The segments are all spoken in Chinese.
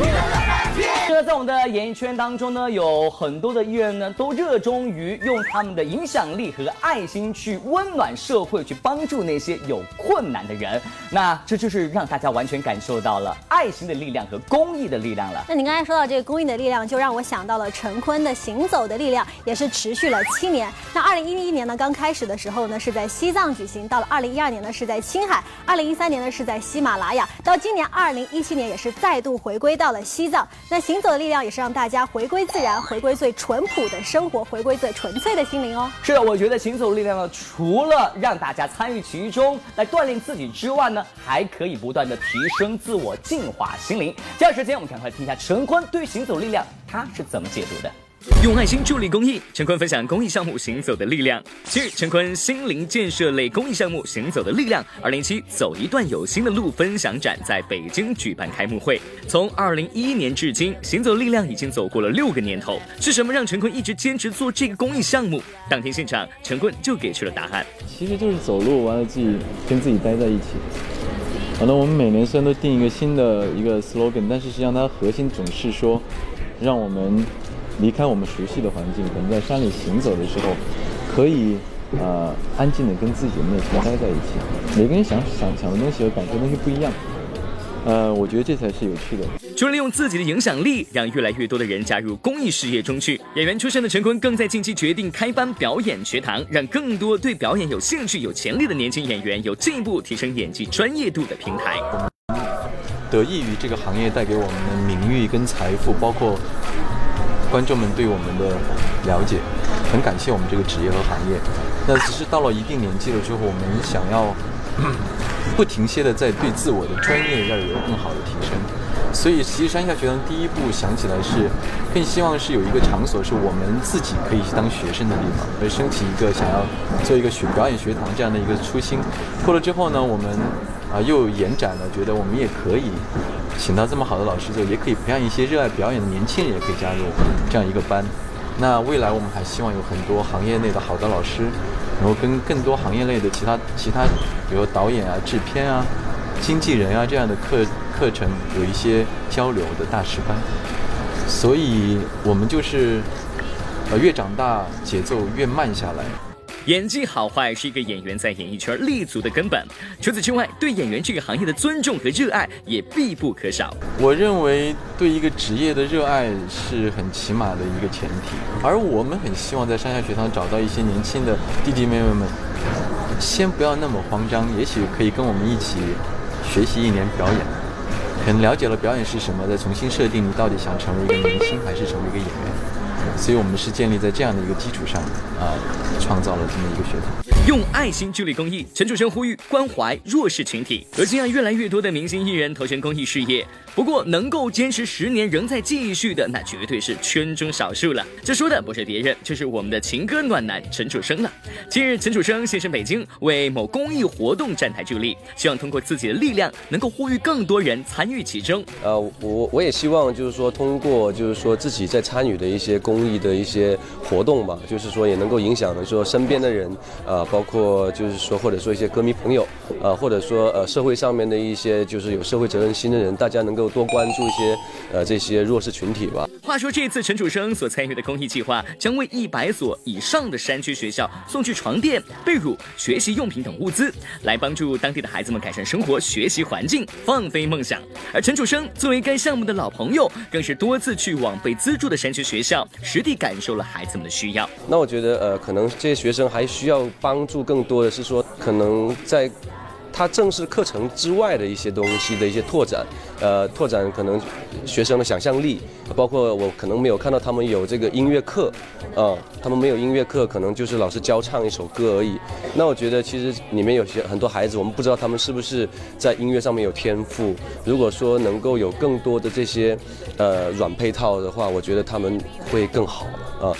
¡Viva la 在我们的演艺圈当中呢，有很多的艺人呢，都热衷于用他们的影响力和爱心去温暖社会，去帮助那些有困难的人。那这就是让大家完全感受到了爱心的力量和公益的力量了。那您刚才说到这个公益的力量，就让我想到了陈坤的《行走的力量》，也是持续了七年。那二零一一年呢，刚开始的时候呢，是在西藏举行；到了二零一二年呢，是在青海；二零一三年呢，是在喜马拉雅；到今年二零一七年，也是再度回归到了西藏。那行走的力力量也是让大家回归自然，回归最淳朴的生活，回归最纯粹的心灵哦。是的，我觉得行走力量呢，除了让大家参与其中来锻炼自己之外呢，还可以不断的提升自我，净化心灵。接下来时间，我们赶快听一下陈坤对行走力量他是怎么解读的。用爱心助力公益，陈坤分享公益项目《行走的力量》。近日，陈坤心灵建设类公益项目《行走的力量》二零七走一段有心的路分享展在北京举办开幕会。从二零一一年至今，《行走力量》已经走过了六个年头。是什么让陈坤一直坚持做这个公益项目？当天现场，陈坤就给出了答案。其实就是走路，完了自己跟自己待在一起。好了，我们每年虽然都定一个新的一个 slogan，但是实际上它核心总是说，让我们。离开我们熟悉的环境，可能在山里行走的时候，可以呃安静的跟自己的内心待在一起。每个人想想想的东西和感受的东西不一样，呃，我觉得这才是有趣的。除了利用自己的影响力，让越来越多的人加入公益事业中去，演员出身的陈坤更在近期决定开班表演学堂，让更多对表演有兴趣、有潜力的年轻演员有进一步提升演技专业度的平台。得益于这个行业带给我们的名誉跟财富，包括。观众们对我们的了解，很感谢我们这个职业和行业。那只是到了一定年纪了之后，我们想要 不停歇的在对自我的专业要有更好的提升。所以其，实山下学堂第一步想起来是，更希望是有一个场所是我们自己可以去当学生的地方，而升起一个想要做一个学表演学堂这样的一个初心。过了之后呢，我们啊又延展了，觉得我们也可以。请到这么好的老师之后，也可以培养一些热爱表演的年轻人，也可以加入这样一个班。那未来我们还希望有很多行业内的好的老师，然后跟更多行业内的其他其他，比如导演啊、制片啊、经纪人啊这样的课课程有一些交流的大师班。所以我们就是，呃，越长大节奏越慢下来。演技好坏是一个演员在演艺圈立足的根本。除此之外，对演员这个行业的尊重和热爱也必不可少。我认为，对一个职业的热爱是很起码的一个前提。而我们很希望在山下学堂找到一些年轻的弟弟妹妹们，先不要那么慌张，也许可以跟我们一起学习一年表演，可能了解了表演是什么，再重新设定你到底想成为一个明星还是成为一个演员。所以我们是建立在这样的一个基础上，啊，创造了这么一个学堂。用爱心助力公益，陈楚生呼吁关怀弱势群体。如今啊，越来越多的明星艺人投身公益事业，不过能够坚持十年仍在继续的，那绝对是圈中少数了。这说的不是别人，就是我们的情歌暖男陈楚生了。近日，陈楚生现身北京，为某公益活动站台助力，希望通过自己的力量，能够呼吁更多人参与其中。呃，我我也希望就是说，通过就是说自己在参与的一些公益的一些活动吧，就是说也能够影响说身边的人，呃。包括就是说，或者说一些歌迷朋友，呃，或者说呃社会上面的一些就是有社会责任心的人，大家能够多关注一些呃这些弱势群体吧。话说，这次陈楚生所参与的公益计划，将为一百所以上的山区学校送去床垫、被褥、学习用品等物资，来帮助当地的孩子们改善生活、学习环境、放飞梦想。而陈楚生作为该项目的老朋友，更是多次去往被资助的山区学校，实地感受了孩子们的需要。那我觉得，呃，可能这些学生还需要帮。帮助更多的是说，可能在他正式课程之外的一些东西的一些拓展，呃，拓展可能学生的想象力，包括我可能没有看到他们有这个音乐课，啊，他们没有音乐课，可能就是老师教唱一首歌而已。那我觉得其实里面有些很多孩子，我们不知道他们是不是在音乐上面有天赋。如果说能够有更多的这些呃软配套的话，我觉得他们会更好。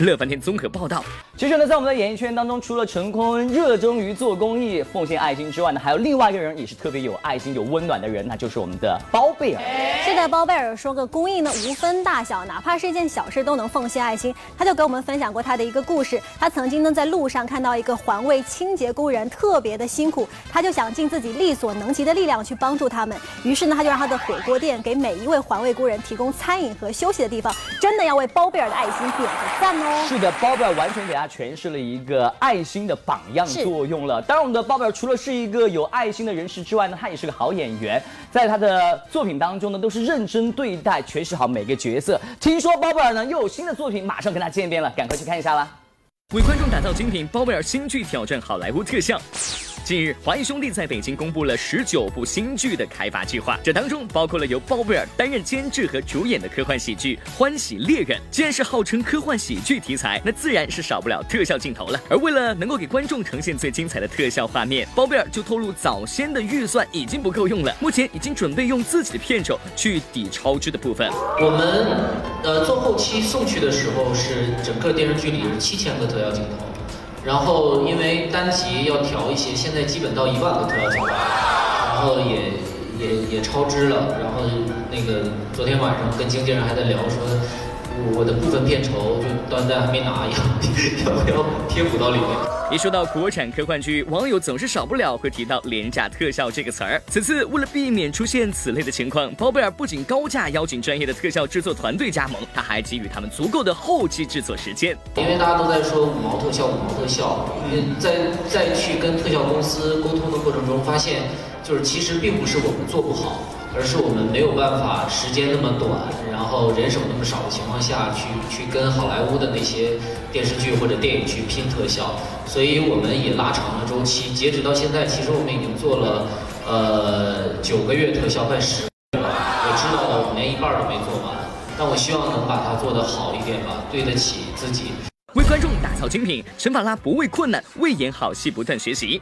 乐翻天综合报道。其实呢，在我们的演艺圈当中，除了陈坤热衷于做公益、奉献爱心之外呢，还有另外一个人也是特别有爱心、有温暖的人，那就是我们的包贝贝尔。是的，包贝尔说个公益呢无分大小，哪怕是一件小事都能奉献爱心。他就给我们分享过他的一个故事。他曾经呢在路上看到一个环卫清洁工人特别的辛苦，他就想尽自己力所能及的力量去帮助他们。于是呢他就让他的火锅店给每一位环卫工人提供餐饮和休息的地方。真的要为包贝尔的爱心点个赞哦！是的，包贝尔完全给他诠释了一个爱心的榜样作用了。当然，我们的包贝尔除了是一个有爱心的人士之外呢，他也是个好演员，在他的作品当中呢都是认真对待、诠释好每个角色。听说包贝尔呢又有新的作品，马上跟他见面了，赶快去看一下啦！为观众打造精品，包贝尔新剧挑战好莱坞特效。近日，华谊兄弟在北京公布了十九部新剧的开发计划，这当中包括了由包贝尔担任监制和主演的科幻喜剧《欢喜猎人》。既然是号称科幻喜剧题材，那自然是少不了特效镜头了。而为了能够给观众呈现最精彩的特效画面，包贝尔就透露，早先的预算已经不够用了，目前已经准备用自己的片酬去抵超支的部分。我们呃做后期送去的时候，是整个电视剧里有七千个特效镜头。然后因为单集要调一些，现在基本到一万个特效镜头，然后也也也超支了。然后那个昨天晚上跟经纪人还在聊说，我的部分片酬就到现在还没拿，要要不要贴补到里面？一说到国产科幻剧，网友总是少不了会提到廉价特效这个词儿。此次为了避免出现此类的情况，包贝尔不仅高价邀请专业的特效制作团队加盟，他还给予他们足够的后期制作时间。因为大家都在说五毛特效，五毛特效，在在去跟特效公司沟通的过程中，发现就是其实并不是我们做不好。而是我们没有办法时间那么短，然后人手那么少的情况下去去跟好莱坞的那些电视剧或者电影去拼特效，所以我们也拉长了周期。截止到现在，其实我们已经做了呃九个月特效，快十个月了。我知道我们连一半都没做完，但我希望能把它做得好一点吧，对得起自己。为观众打造精品，陈法拉不畏困难，为演好戏不断学习。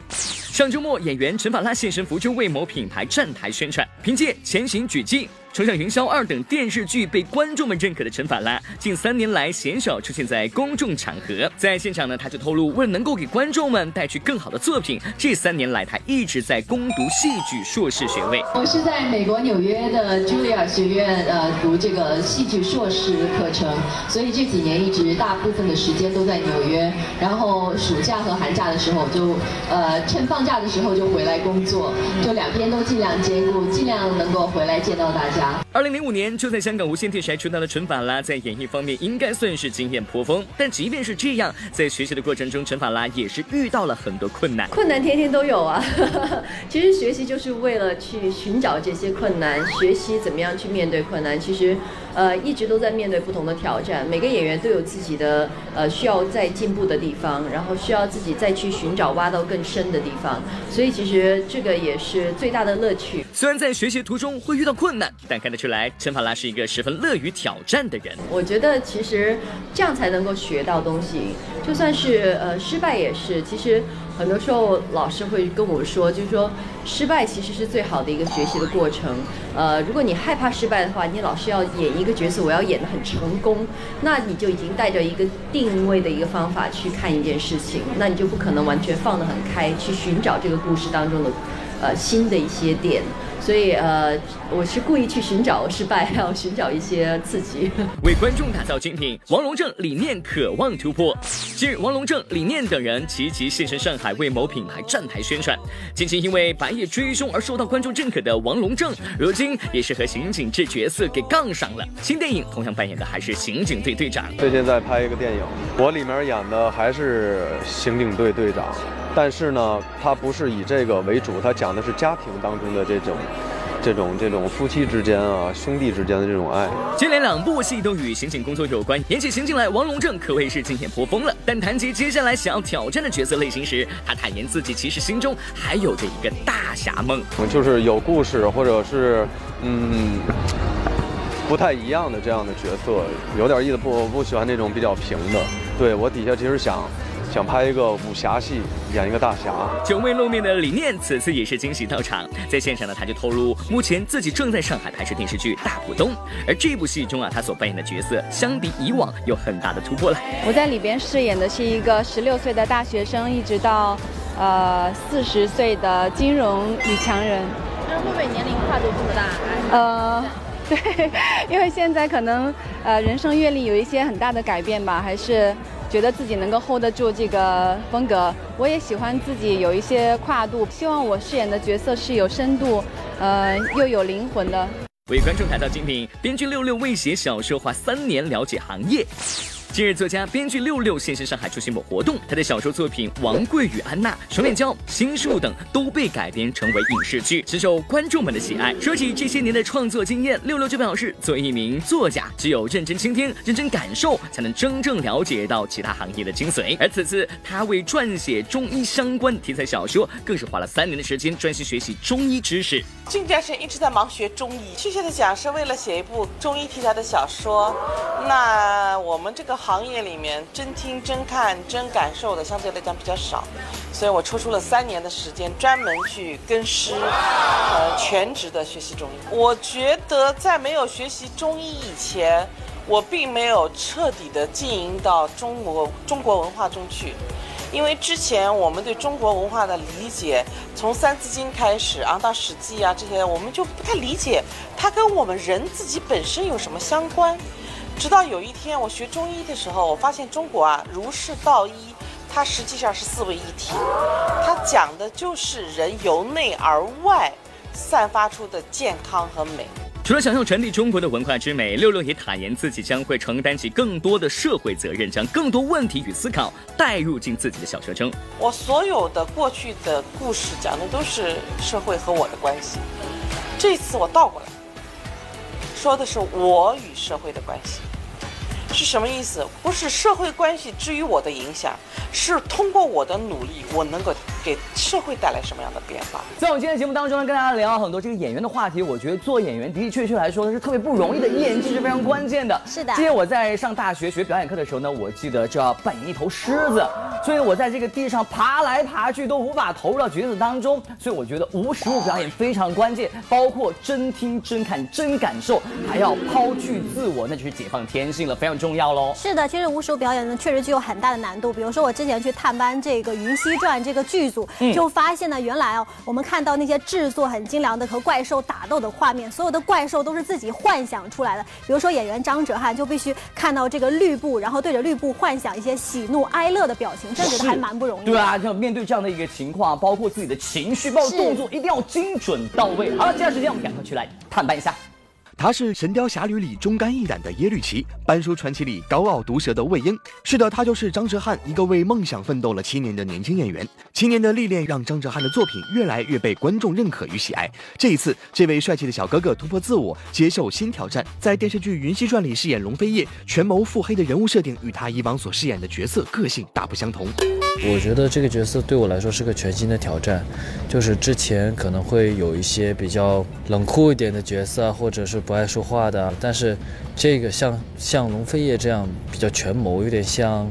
上周末，演员陈法拉现身福州为某品牌站台宣传，凭借《前行举镜》。冲上云霄二等电视剧被观众们认可的陈法拉，近三年来鲜少出现在公众场合。在现场呢，他就透露，为了能够给观众们带去更好的作品，这三年来他一直在攻读戏剧硕士学位。我是在美国纽约的茱莉亚学院呃读这个戏剧硕士课程，所以这几年一直大部分的时间都在纽约。然后暑假和寒假的时候就呃趁放假的时候就回来工作，就两边都尽量兼顾，尽量能够回来见到大家。자 二零零五年就在香港无线电视台出道的陈法拉，在演艺方面应该算是经验颇丰。但即便是这样，在学习的过程中，陈法拉也是遇到了很多困难。困难天天都有啊。其实学习就是为了去寻找这些困难，学习怎么样去面对困难。其实，呃，一直都在面对不同的挑战。每个演员都有自己的呃需要再进步的地方，然后需要自己再去寻找挖到更深的地方。所以其实这个也是最大的乐趣。虽然在学习途中会遇到困难。但看得出来，陈法拉是一个十分乐于挑战的人。我觉得其实这样才能够学到东西，就算是呃失败也是。其实很多时候老师会跟我说，就是说失败其实是最好的一个学习的过程。呃，如果你害怕失败的话，你老是要演一个角色，我要演得很成功，那你就已经带着一个定位的一个方法去看一件事情，那你就不可能完全放得很开，去寻找这个故事当中的呃新的一些点。所以呃，我是故意去寻找失败，要寻找一些刺激，为观众打造精品。王龙正理念渴望突破。近日，王龙正、李念等人齐齐现身上海为某品牌站台宣传。近期因为白夜追凶而受到观众认可的王龙正，如今也是和刑警这角色给杠上了。新电影同样扮演的还是刑警队队长。最近在拍一个电影，我里面演的还是刑警队队长。但是呢，它不是以这个为主，它讲的是家庭当中的这种、这种、这种夫妻之间啊、兄弟之间的这种爱。接连两部戏都与刑警工作有关，演起刑警来，王龙正可谓是经验颇丰了。但谈及接下来想要挑战的角色类型时，他坦言自己其实心中还有着一个大侠梦，就是有故事或者是嗯不太一样的这样的角色，有点意思。不我不喜欢那种比较平的。对我底下其实想。想拍一个武侠戏，演一个大侠。久未露面的李念此次也是惊喜到场，在现场呢，他就透露，目前自己正在上海拍摄电视剧《大股东》，而这部戏中啊，他所扮演的角色相比以往有很大的突破了。我在里边饰演的是一个十六岁的大学生，一直到，呃，四十岁的金融女强人。那会不会年龄跨度这么大？呃，对，因为现在可能呃人生阅历有一些很大的改变吧，还是觉得自己能够 hold 得住这个风格。我也喜欢自己有一些跨度，希望我饰演的角色是有深度，呃又有灵魂的。为观众打造精品，编剧六六为写小说花三年了解行业。近日，作家、编剧六六现身上海出席某活动，他的小说作品《王贵与安娜》《双面胶》《心术》等都被改编成为影视剧，深受观众们的喜爱。说起这些年的创作经验，六六就表示，作为一名作家，只有认真倾听、认真感受，才能真正了解到其他行业的精髓。而此次，他为撰写中医相关题材小说，更是花了三年的时间专心学习中医知识。近段时间一直在忙学中医，确切的讲是为了写一部中医题材的小说。那我们这个行业里面，真听、真看、真感受的相对来讲比较少，所以我抽出了三年的时间，专门去跟师，呃，全职的学习中医。我觉得在没有学习中医以前，我并没有彻底的经营到中国中国文化中去。因为之前我们对中国文化的理解，从《三字经》开始，啊到《史记》啊这些，我们就不太理解它跟我们人自己本身有什么相关。直到有一天我学中医的时候，我发现中国啊，儒释道医，它实际上是四位一体，它讲的就是人由内而外散发出的健康和美。除了想要传递中国的文化之美，六六也坦言自己将会承担起更多的社会责任，将更多问题与思考带入进自己的小说中。我所有的过去的故事讲的都是社会和我的关系，这次我倒过来，说的是我与社会的关系。是什么意思？不是社会关系至于我的影响，是通过我的努力，我能够给社会带来什么样的变化？在我们今天节目当中呢，跟大家聊了很多这个演员的话题。我觉得做演员的的确确来说呢是特别不容易的，演技是非常关键的。是的。今天我在上大学学表演课的时候呢，我记得就要扮演一头狮子，所以我在这个地上爬来爬去都无法投入到角色当中。所以我觉得无实物表演非常关键，包括真听、真看、真感受，还要抛去自我，那就是解放天性了，非常。重要喽，是的，其实无实物表演呢，确实具有很大的难度。比如说，我之前去探班这个《云溪传》这个剧组，就发现呢，原来哦，我们看到那些制作很精良的和怪兽打斗的画面，所有的怪兽都是自己幻想出来的。比如说，演员张哲瀚就必须看到这个绿布，然后对着绿布幻想一些喜怒哀乐的表情，真觉得还蛮不容易。对啊，要面对这样的一个情况，包括自己的情绪，包括动作，一定要精准到位。好了，接下来时间我们赶快去来探班一下。他是《神雕侠侣》里忠肝义胆的耶律齐，《班书传奇》里高傲毒舌的魏婴。是的，他就是张哲瀚，一个为梦想奋斗了七年的年轻演员。七年的历练让张哲瀚的作品越来越被观众认可与喜爱。这一次，这位帅气的小哥哥突破自我，接受新挑战，在电视剧《云溪传》里饰演龙飞夜，权谋腹黑的人物设定与他以往所饰演的角色个性大不相同。我觉得这个角色对我来说是个全新的挑战，就是之前可能会有一些比较冷酷一点的角色，或者是不爱说话的，但是这个像像龙飞叶这样比较权谋，有点像《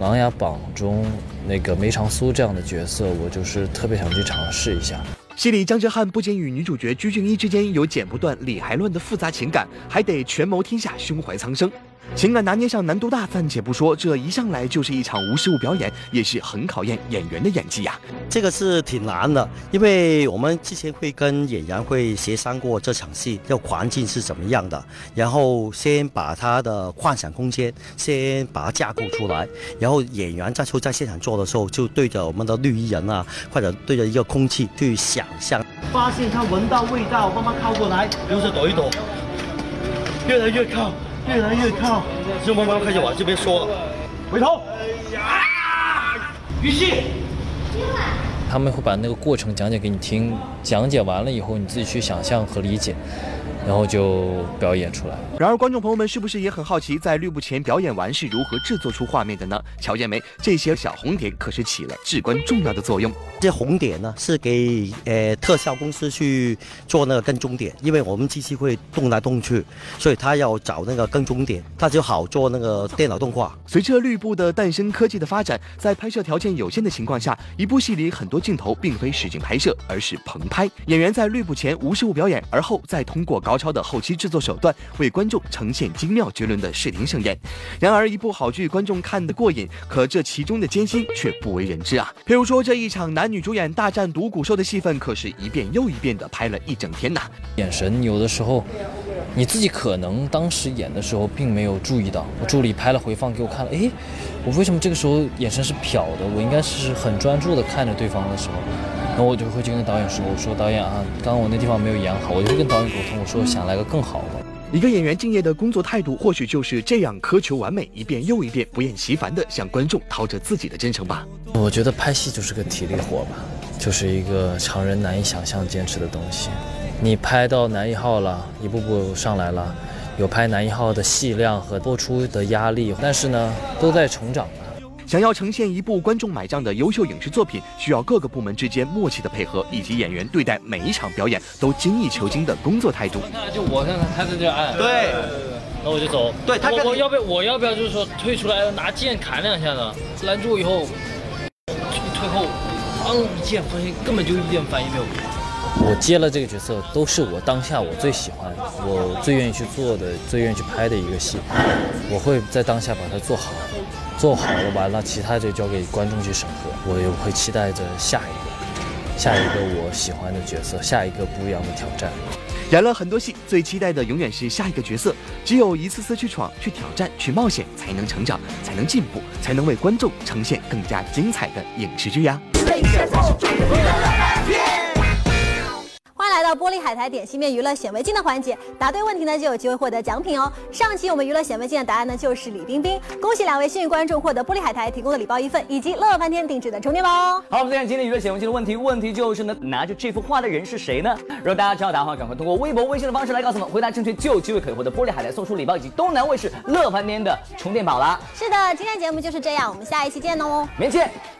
琅琊榜》中那个梅长苏这样的角色，我就是特别想去尝试一下。戏里张哲瀚不仅与女主角鞠婧祎之间有剪不断、理还乱的复杂情感，还得权谋天下、胸怀苍生。情感拿捏上难度大，暂且不说，这一上来就是一场无实物表演，也是很考验演员的演技呀。这个是挺难的，因为我们之前会跟演员会协商过这场戏要环境是怎么样的，然后先把他的幻想空间先把它架构出来，然后演员在说在现场做的时候，就对着我们的绿衣人啊，或者对着一个空气去想象。发现他闻到味道，慢慢靠过来，留着躲一躲，越来越靠。越来越靠，就慢慢开始往这边缩了。回头，于西，他们会把那个过程讲解给你听，讲解完了以后，你自己去想象和理解。然后就表演出来。然而，观众朋友们是不是也很好奇，在绿布前表演完是如何制作出画面的呢？瞧见没，这些小红点可是起了至关重要的作用。这红点呢，是给呃特效公司去做那个跟踪点，因为我们机器会动来动去，所以他要找那个跟踪点，他就好做那个电脑动画。随着绿布的诞生，科技的发展，在拍摄条件有限的情况下，一部戏里很多镜头并非实景拍摄，而是棚拍。演员在绿布前无实物表演，而后再通过高。高超的后期制作手段，为观众呈现精妙绝伦的视听盛宴。然而，一部好剧观众看得过瘾，可这其中的艰辛却不为人知啊。譬如说，这一场男女主演大战独孤兽的戏份，可是一遍又一遍的拍了一整天呐。眼神有的时候，你自己可能当时演的时候并没有注意到，我助理拍了回放给我看了，诶，我为什么这个时候眼神是瞟的？我应该是很专注的看着对方的时候，然后我就会去跟导演说，我说导演啊，刚刚我那地方没有演好，我就会跟导演沟通，我说想来个更好的。一个演员敬业的工作态度，或许就是这样苛求完美，一遍又一遍，不厌其烦地向观众掏着自己的真诚吧。我觉得拍戏就是个体力活吧，就是一个常人难以想象坚持的东西。你拍到男一号了，一步步上来了，有拍男一号的戏量和播出的压力，但是呢，都在成长。想要呈现一部观众买账的优秀影视作品，需要各个部门之间默契的配合，以及演员对待每一场表演都精益求精的工作态度。那就我看看他在这按，对，那我就走。对他，我要不要我要不要就是说退出来拿剑砍两下呢？拦住以后，退后，嗯一剑，发现根本就一点反应没有。我接了这个角色，都是我当下我最喜欢、我最愿意去做的、最愿意去拍的一个戏，我会在当下把它做好。做好了完了，其他就交给观众去审核。我也会期待着下一个，下一个我喜欢的角色，下一个不一样的挑战。演了很多戏，最期待的永远是下一个角色。只有一次次去闯、去挑战、去冒险，才能成长，才能进步，才能为观众呈现更加精彩的影视剧呀。到玻璃海苔点心面娱乐显微镜的环节，答对问题呢就有机会获得奖品哦。上期我们娱乐显微镜的答案呢就是李冰冰，恭喜两位幸运观众获得玻璃海苔提供的礼包一份，以及乐翻天定制的充电宝哦。好，我们再看今天娱乐显微镜的问题，问题就是呢，拿着这幅画的人是谁呢？如果大家知道答案的话，赶快通过微博、微信的方式来告诉我们，回答正确就有机会可以获得玻璃海苔送出礼包以及东南卫视乐翻天的充电宝啦。是的，今天节目就是这样，我们下一期见哦，明天见。